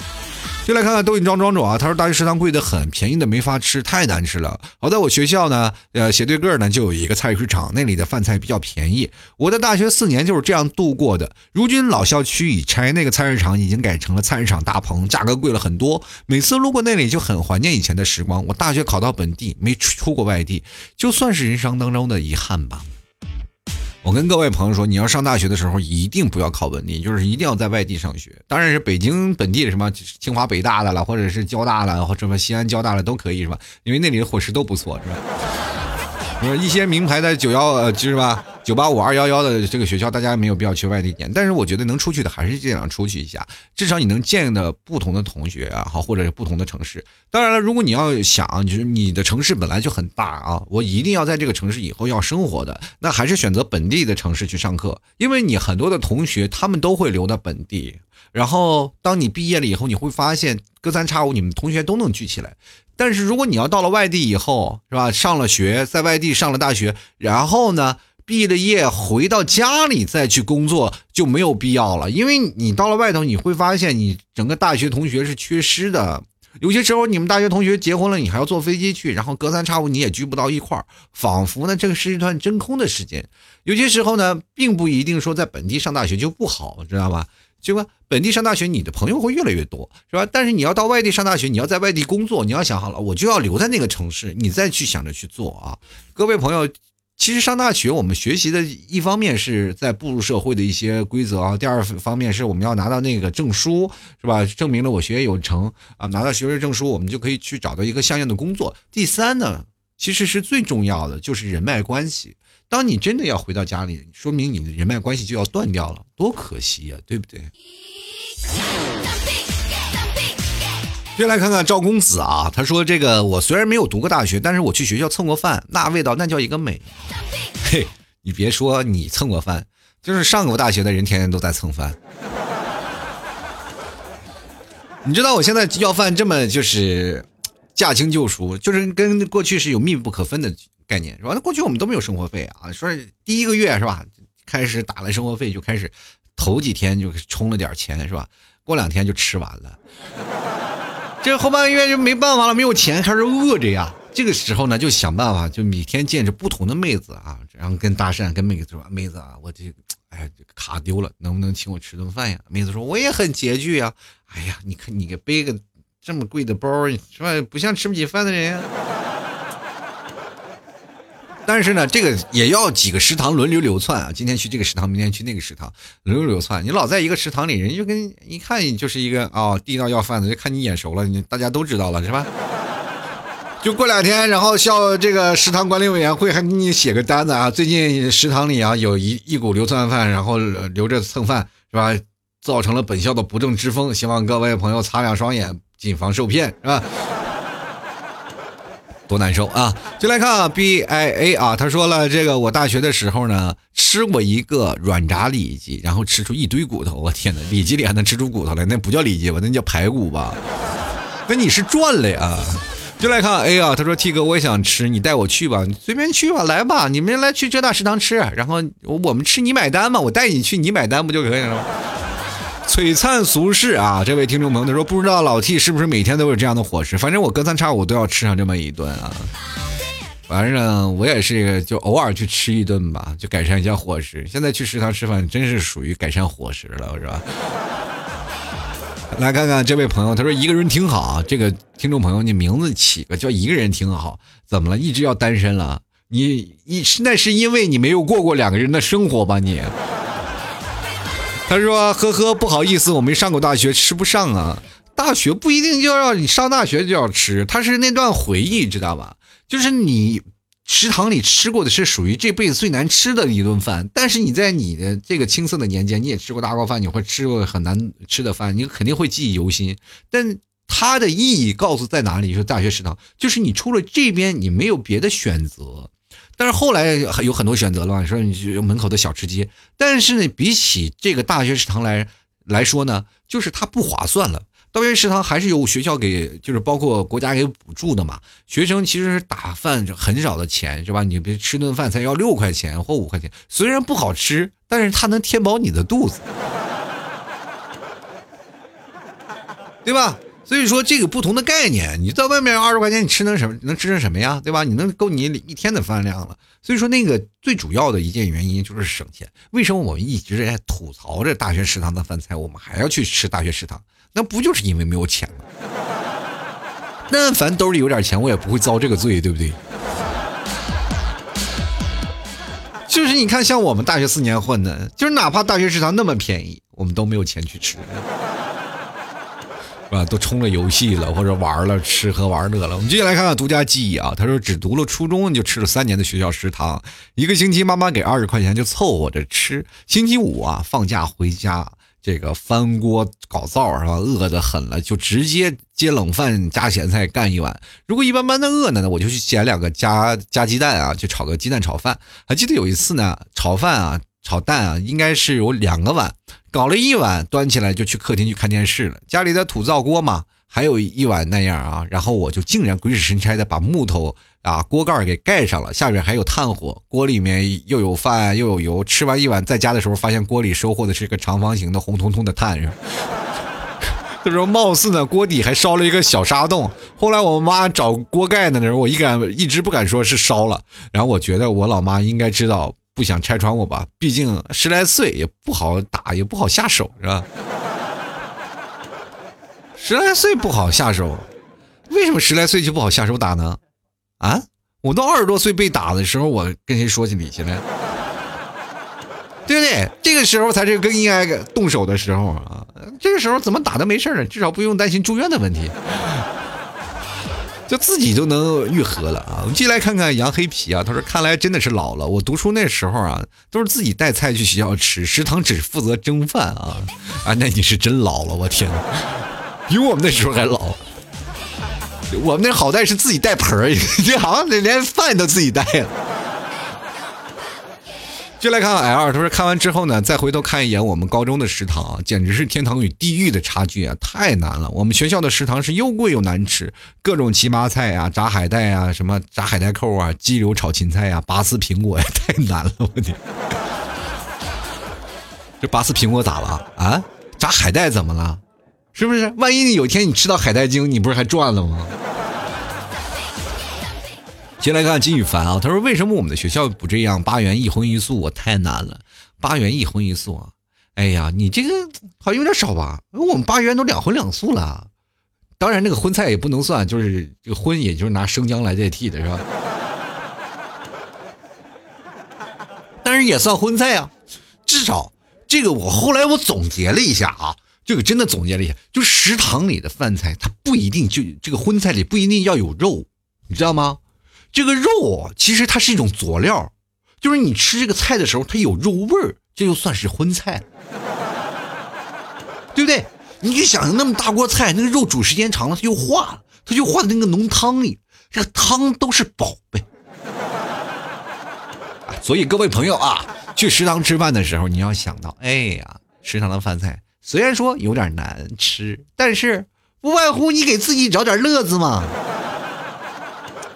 就来看看抖音庄庄主啊，他说大学食堂贵的很，便宜的没法吃，太难吃了。好在我学校呢，呃，斜对个呢就有一个菜市场，那里的饭菜比较便宜。我的大学四年就是这样度过的。如今老校区已拆，那个菜市场已经改成了菜市场大棚，价格贵了很多。每次路过那里就很怀念以前的时光。我大学考到本地，没出过外地，就算是人生当中的遗憾吧。我跟各位朋友说，你要上大学的时候，一定不要考本地，就是一定要在外地上学。当然是北京本地的什么清华北大的了，或者是交大了，或者什么西安交大了都可以，是吧？因为那里的伙食都不错，是吧？一些名牌的九幺呃，就是吧，九八五二幺幺的这个学校，大家没有必要去外地念。但是我觉得能出去的还是尽量出去一下，至少你能见的不同的同学啊，好，或者是不同的城市。当然了，如果你要想，就是你的城市本来就很大啊，我一定要在这个城市以后要生活的，那还是选择本地的城市去上课，因为你很多的同学他们都会留到本地。然后当你毕业了以后，你会发现隔三差五你们同学都能聚起来。但是如果你要到了外地以后，是吧？上了学，在外地上了大学，然后呢，毕了业回到家里再去工作就没有必要了，因为你到了外头，你会发现你整个大学同学是缺失的。有些时候你们大学同学结婚了，你还要坐飞机去，然后隔三差五你也聚不到一块儿，仿佛呢这个是一段真空的时间。有些时候呢，并不一定说在本地上大学就不好，知道吧？结果本地上大学，你的朋友会越来越多，是吧？但是你要到外地上大学，你要在外地工作，你要想好了，我就要留在那个城市，你再去想着去做啊。各位朋友，其实上大学我们学习的一方面是在步入社会的一些规则啊，第二方面是我们要拿到那个证书，是吧？证明了我学业有成啊，拿到学位证书，我们就可以去找到一个相应的工作。第三呢，其实是最重要的，就是人脉关系。当你真的要回到家里，说明你的人脉关系就要断掉了，多可惜呀，对不对？先来看看赵公子啊，他说：“这个我虽然没有读过大学，但是我去学校蹭过饭，那味道那叫一个美。”嘿，你别说你蹭过饭，就是上过大学的人天天都在蹭饭。你知道我现在要饭这么就是驾轻就熟，就是跟过去是有密不可分的。概念是吧？那过去我们都没有生活费啊，说第一个月是吧？开始打了生活费就开始，头几天就充了点钱是吧？过两天就吃完了，这后半个月就没办法了，没有钱开始饿着呀。这个时候呢，就想办法，就每天见着不同的妹子啊，然后跟搭讪，跟妹子说：“妹子啊，我这哎卡丢了，能不能请我吃顿饭呀？”妹子说：“我也很拮据呀。”哎呀，你看你给背个这么贵的包是吧？不像吃不起饭的人。但是呢，这个也要几个食堂轮流流窜啊！今天去这个食堂，明天去那个食堂，轮流流窜。你老在一个食堂里，人就跟一看你就是一个啊地道要饭的，就看你眼熟了，你大家都知道了是吧？就过两天，然后校这个食堂管理委员会还给你写个单子啊，最近食堂里啊有一一股流窜饭，然后留着蹭饭是吧？造成了本校的不正之风，希望各位朋友擦亮双眼，谨防受骗是吧？多难受啊！就来看啊 B I A 啊，他说了，这个我大学的时候呢，吃过一个软炸里脊，然后吃出一堆骨头，我天哪，里脊里还能吃出骨头来？那不叫里脊吧？那叫排骨吧？那你是赚了呀！就来看 A 啊，他说 T 哥，我也想吃，你带我去吧，你随便去吧，来吧，你们来去浙大食堂吃，然后我们吃你买单嘛，我带你去，你买单不就可以了吗？璀璨俗世啊！这位听众朋友他说，不知道老 T 是不是每天都有这样的伙食，反正我隔三差五都要吃上这么一顿啊。反正我也是就偶尔去吃一顿吧，就改善一下伙食。现在去食堂吃饭真是属于改善伙食了，是吧？来看看这位朋友，他说一个人挺好。这个听众朋友，你名字起个叫一个人挺好，怎么了？一直要单身了？你你那是因为你没有过过两个人的生活吧？你？他说：“呵呵，不好意思，我没上过大学，吃不上啊。大学不一定就要你上大学就要吃，他是那段回忆，知道吧？就是你食堂里吃过的是属于这辈子最难吃的一顿饭，但是你在你的这个青涩的年间，你也吃过大锅饭，你会吃过很难吃的饭，你肯定会记忆犹新。但它的意义告诉在哪里？是大学食堂，就是你出了这边，你没有别的选择。”但是后来有很多选择了，嘛说你门口的小吃街，但是呢，比起这个大学食堂来来说呢，就是它不划算了。大学食堂还是有学校给，就是包括国家给补助的嘛。学生其实是打饭很少的钱，是吧？你别吃顿饭才要六块钱或五块钱，虽然不好吃，但是它能填饱你的肚子，对吧？所以说这个不同的概念，你在外面二十块钱你吃能什么能吃成什么呀？对吧？你能够你一天的饭量了。所以说那个最主要的一件原因就是省钱。为什么我们一直在吐槽着大学食堂的饭菜，我们还要去吃大学食堂？那不就是因为没有钱吗？但凡兜里有点钱，我也不会遭这个罪，对不对？就是你看，像我们大学四年混的，就是哪怕大学食堂那么便宜，我们都没有钱去吃。啊，都充了游戏了，或者玩了吃喝玩乐了。我们接下来看看独家记忆啊。他说，只读了初中就吃了三年的学校食堂，一个星期妈妈给二十块钱就凑合着吃。星期五啊，放假回家，这个翻锅搞灶是吧？饿得很了，就直接接冷饭加咸菜干一碗。如果一般般的饿呢，呢我就去捡两个加加鸡蛋啊，去炒个鸡蛋炒饭。还记得有一次呢，炒饭啊。炒蛋啊，应该是有两个碗，搞了一碗，端起来就去客厅去看电视了。家里的土灶锅嘛，还有一碗那样啊。然后我就竟然鬼使神差的把木头啊锅盖给盖上了，下边还有炭火，锅里面又有饭又有油。吃完一碗在家的时候，发现锅里收获的是一个长方形的红彤彤的炭。他 说，貌似呢锅底还烧了一个小沙洞。后来我妈找锅盖的时候，我一敢一直不敢说是烧了。然后我觉得我老妈应该知道。不想拆穿我吧？毕竟十来岁也不好打，也不好下手，是吧？十来岁不好下手，为什么十来岁就不好下手打呢？啊，我都二十多岁被打的时候，我跟谁说起理去了？对不对？这个时候才是更应该动手的时候啊！这个时候怎么打都没事呢？至少不用担心住院的问题。就自己都能愈合了啊！我们进来看看杨黑皮啊，他说：“看来真的是老了。我读书那时候啊，都是自己带菜去学校吃，食堂只负责蒸饭啊啊！那你是真老了，我天，比我们那时候还老。我们那好歹是自己带盆儿，这好像连饭都自己带了。”就来看看 L 他说看完之后呢，再回头看一眼我们高中的食堂，简直是天堂与地狱的差距啊，太难了。我们学校的食堂是又贵又难吃，各种奇葩菜啊，炸海带啊，什么炸海带扣啊，鸡柳炒芹菜啊，拔丝苹果呀，太难了，我天！这拔丝苹果咋了啊？炸海带怎么了？是不是？万一你有天你吃到海带精，你不是还赚了吗？先来看金宇凡啊，他说：“为什么我们的学校不这样？八元一荤一素，我太难了。八元一荤一素啊，哎呀，你这个好像有点少吧？我们八元都两荤两素了。当然，那个荤菜也不能算，就是这个荤，也就是拿生姜来代替的，是吧？但是也算荤菜啊。至少这个，我后来我总结了一下啊，这个真的总结了一下，就食堂里的饭菜，它不一定就这个荤菜里不一定要有肉，你知道吗？”这个肉其实它是一种佐料，就是你吃这个菜的时候，它有肉味儿，这就算是荤菜，对不对？你就想那么大锅菜，那个肉煮时间长了，它就化了，它就化在那个浓汤里。这个汤都是宝贝。所以各位朋友啊，去食堂吃饭的时候，你要想到，哎呀，食堂的饭菜虽然说有点难吃，但是不外乎你给自己找点乐子嘛。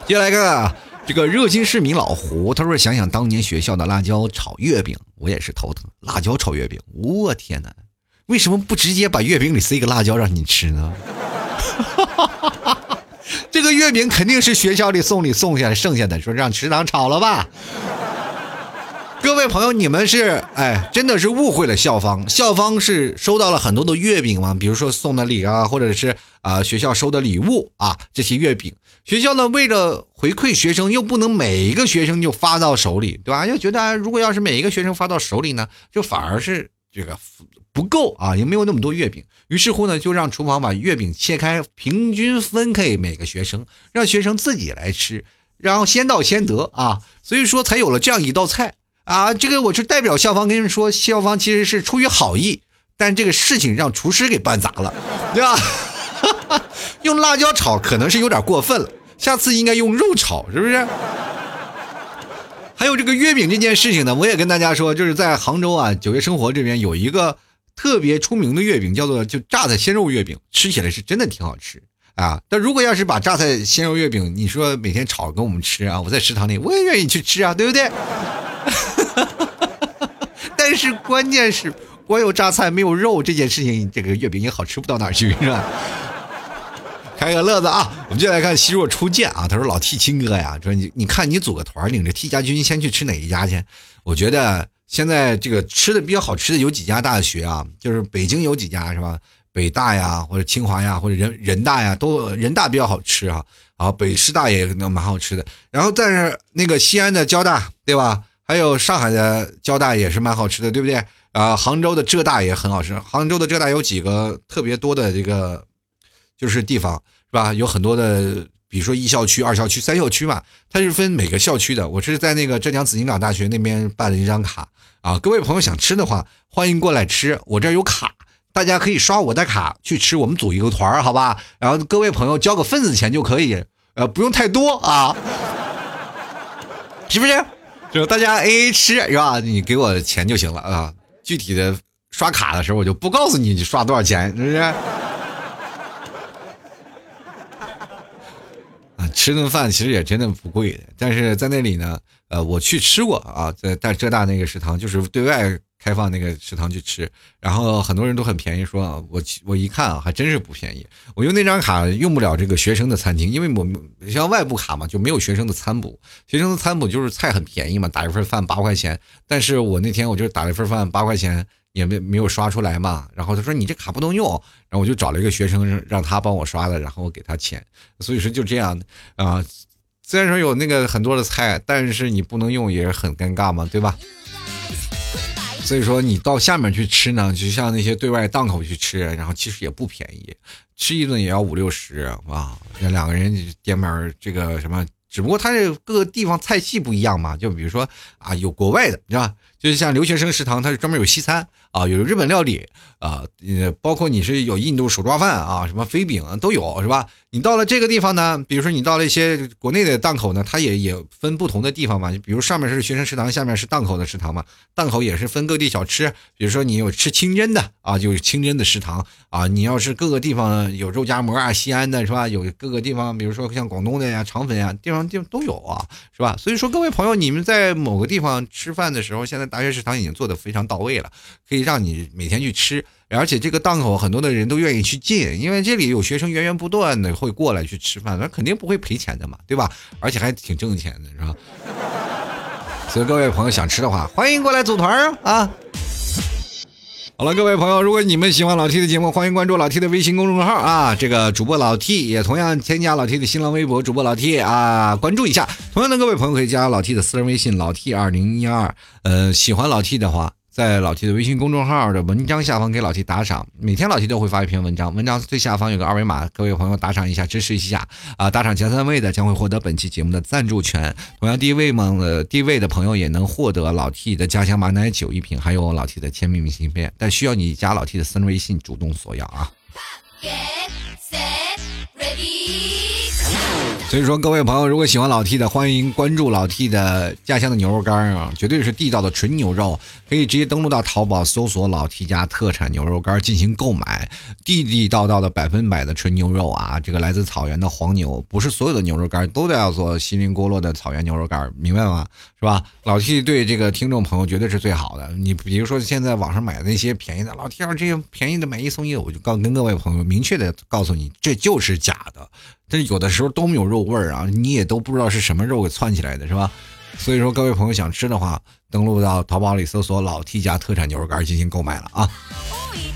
接下来看啊，这个热心市民老胡，他说想想当年学校的辣椒炒月饼，我也是头疼。辣椒炒月饼，我天哪！为什么不直接把月饼里塞个辣椒让你吃呢？这个月饼肯定是学校里送礼送下来剩下的，说让食堂炒了吧。各位朋友，你们是哎，真的是误会了校方。校方是收到了很多的月饼嘛，比如说送的礼啊，或者是啊学校收的礼物啊，这些月饼。学校呢为了回馈学生，又不能每一个学生就发到手里，对吧？又觉得如果要是每一个学生发到手里呢，就反而是这个不够啊，也没有那么多月饼。于是乎呢，就让厨房把月饼切开，平均分给每个学生，让学生自己来吃，然后先到先得啊。所以说才有了这样一道菜。啊，这个我是代表校方跟你说，校方其实是出于好意，但这个事情让厨师给办砸了，对吧？用辣椒炒可能是有点过分了，下次应该用肉炒，是不是？还有这个月饼这件事情呢，我也跟大家说，就是在杭州啊，九月生活这边有一个特别出名的月饼，叫做就榨菜鲜肉月饼，吃起来是真的挺好吃啊。但如果要是把榨菜鲜肉月饼，你说每天炒给我们吃啊，我在食堂里我也愿意去吃啊，对不对？但是关键是，光有榨菜没有肉这件事情，这个月饼也好吃不到哪儿去，是吧？开个乐子啊！我们就来看希若初见啊，他说：“老 T 亲哥呀，说你你看你组个团，领着 T 家军先去吃哪一家去？我觉得现在这个吃的比较好吃的有几家大学啊，就是北京有几家是吧？北大呀，或者清华呀，或者人人大呀，都人大比较好吃啊。啊，北师大也蛮好吃的。然后但是那个西安的交大，对吧？”还有上海的交大也是蛮好吃的，对不对？啊，杭州的浙大也很好吃。杭州的浙大有几个特别多的这个，就是地方是吧？有很多的，比如说一校区、二校区、三校区嘛，它是分每个校区的。我是在那个浙江紫金港大学那边办了一张卡啊。各位朋友想吃的话，欢迎过来吃，我这有卡，大家可以刷我的卡去吃。我们组一个团好吧？然后各位朋友交个份子钱就可以，呃，不用太多啊，是不是？就大家 A A 吃是吧？你给我钱就行了啊。具体的刷卡的时候，我就不告诉你你刷多少钱，是不是？啊，吃顿饭其实也真的不贵的，但是在那里呢，呃，我去吃过啊，在在浙大那个食堂，就是对外。开放那个食堂去吃，然后很多人都很便宜，说啊，我我一看啊，还真是不便宜。我用那张卡用不了这个学生的餐厅，因为我们像外部卡嘛，就没有学生的餐补。学生的餐补就是菜很便宜嘛，打一份饭八块钱。但是我那天我就打了一份饭八块钱，也没没有刷出来嘛。然后他说你这卡不能用，然后我就找了一个学生让他帮我刷的，然后我给他钱。所以说就这样啊，虽然说有那个很多的菜，但是你不能用也是很尴尬嘛，对吧？所以说你到下面去吃呢，就像那些对外档口去吃，然后其实也不便宜，吃一顿也要五六十啊。那两个人点面这个什么，只不过他这各个地方菜系不一样嘛。就比如说啊，有国外的，是吧？就是像留学生食堂，它是专门有西餐啊，有日本料理啊，呃，包括你是有印度手抓饭啊，什么飞饼都有，是吧？你到了这个地方呢，比如说你到了一些国内的档口呢，它也也分不同的地方嘛，比如上面是学生食堂，下面是档口的食堂嘛，档口也是分各地小吃，比如说你有吃清真的啊，就是清真的食堂啊，你要是各个地方有肉夹馍啊，西安的是吧？有各个地方，比如说像广东的呀、肠粉呀，地方地方都有啊，是吧？所以说各位朋友，你们在某个地方吃饭的时候，现在。大学食堂已经做的非常到位了，可以让你每天去吃，而且这个档口很多的人都愿意去进，因为这里有学生源源不断的会过来去吃饭，那肯定不会赔钱的嘛，对吧？而且还挺挣钱的，是吧？所以各位朋友想吃的话，欢迎过来组团啊！好了，各位朋友，如果你们喜欢老 T 的节目，欢迎关注老 T 的微信公众号啊，这个主播老 T 也同样添加老 T 的新浪微博主播老 T 啊，关注一下。同样的，各位朋友可以加老 T 的私人微信老 T 二零一二。呃，喜欢老 T 的话，在老 T 的微信公众号的文章下方给老 T 打赏。每天老 T 都会发一篇文章，文章最下方有个二维码，各位朋友打赏一下，支持一下啊！打赏前三位的将会获得本期节目的赞助权。同样，第一位嘛，呃，第一位的朋友也能获得老 T 的家乡马奶酒一瓶，还有老 T 的签名明信片，但需要你加老 T 的私人微信主动索要啊。所以说，各位朋友，如果喜欢老 T 的，欢迎关注老 T 的家乡的牛肉干啊，绝对是地道的纯牛肉，可以直接登录到淘宝搜索“老 T 家特产牛肉干”进行购买，地地道道的百分百的纯牛肉啊，这个来自草原的黄牛，不是所有的牛肉干都叫做锡林郭勒的草原牛肉干，明白吗？是吧？老 T 对这个听众朋友绝对是最好的。你比如说现在网上买的那些便宜的，老 T 要这些便宜的买一送一，我就告跟各位朋友明确的告诉你，这就是假的。这有的时候都没有肉肉味儿啊，你也都不知道是什么肉给窜起来的，是吧？所以说，各位朋友想吃的话，登录到淘宝里搜索“老 T 家特产牛肉干”进行购买了啊。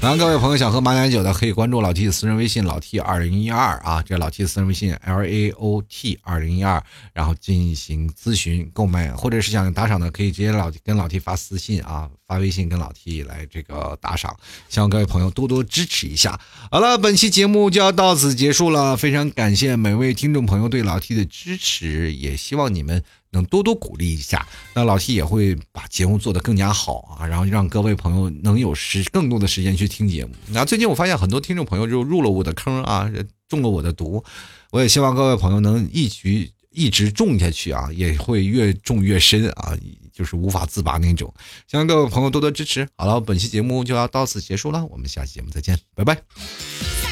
当然，各位朋友想喝马奶酒的，可以关注老 T 的私人微信“老 T 二零一二”啊，这老 T 私人微信 L A O T 二零一二，然后进行咨询购买，或者是想打赏的，可以直接老跟老 T 发私信啊，发微信跟老 T 来这个打赏，希望各位朋友多多支持一下。好了，本期节目就要到此结束了，非常感谢每位听众朋友对老 T 的支持，也希望你们。能多多鼓励一下，那老 T 也会把节目做得更加好啊，然后让各位朋友能有时更多的时间去听节目。那最近我发现很多听众朋友就入了我的坑啊，中了我的毒，我也希望各位朋友能一局一直种下去啊，也会越种越深啊，就是无法自拔那种。希望各位朋友多多支持。好了，本期节目就要到此结束了，我们下期节目再见，拜拜。